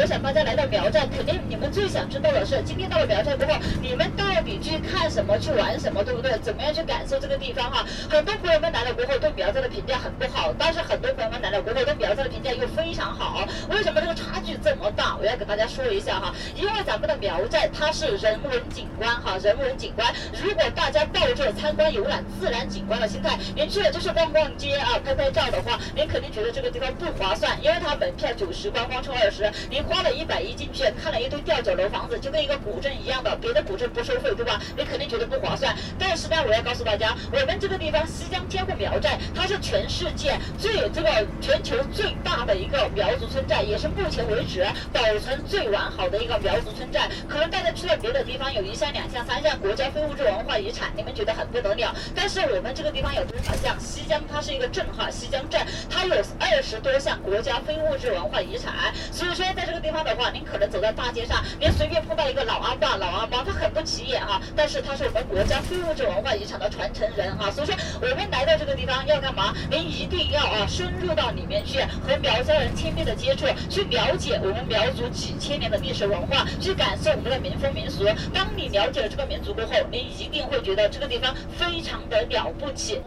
我想大家来到苗寨，肯定你们最想知道的是，今天到了苗寨过后，你们到底去看什么，去玩什么，对不对？怎么样去感受这个地方哈？很多朋友们来了过后，对苗寨的评价很不好，但是很多朋友们来了过后，对苗寨的评价又非常好。为什么这个差距这么大？我要给大家说一下哈，因为咱们的苗寨它是人文景观哈，人文景观。如果大家抱着参观游览自然景观的心态，您去了就是逛逛街啊，拍拍照的话，您肯定觉得这个地方不划算，因为它门票九十，观光车二十，您花了一百一进去看了一堆吊脚楼房子，就跟一个古镇一样的，别的古镇不收费，对吧？你肯定觉得不划算。但是呢，我要告诉大家，我们这个地方西江天户苗寨，它是全世界最这个全球最大的一个苗族村寨，也是目前为止保存最完好的一个苗族村寨。可能大家去了别的地方，有一项、两项、三项国家非物质文化遗产，你们觉得很不得了。但是我们这个地方有多少项？西江它是一个镇哈，西江镇它有二十多项国家非物质文化遗产。所以说，在这个地方的话，您可能走在大街上，您随便碰到一个老阿爸、老阿妈，他很不起眼啊，但是他是我们国家非物质文化遗产的传承人啊。所以说，我们来到这个地方要干嘛？您一定要啊，深入到里面去，和苗家人亲密的接触，去了解我们苗族几千年的历史文化，去感受我们的民风民俗。当你了解了这个民族过后，您一定会觉得这个地方非常的了不起。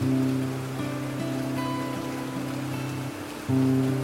thank you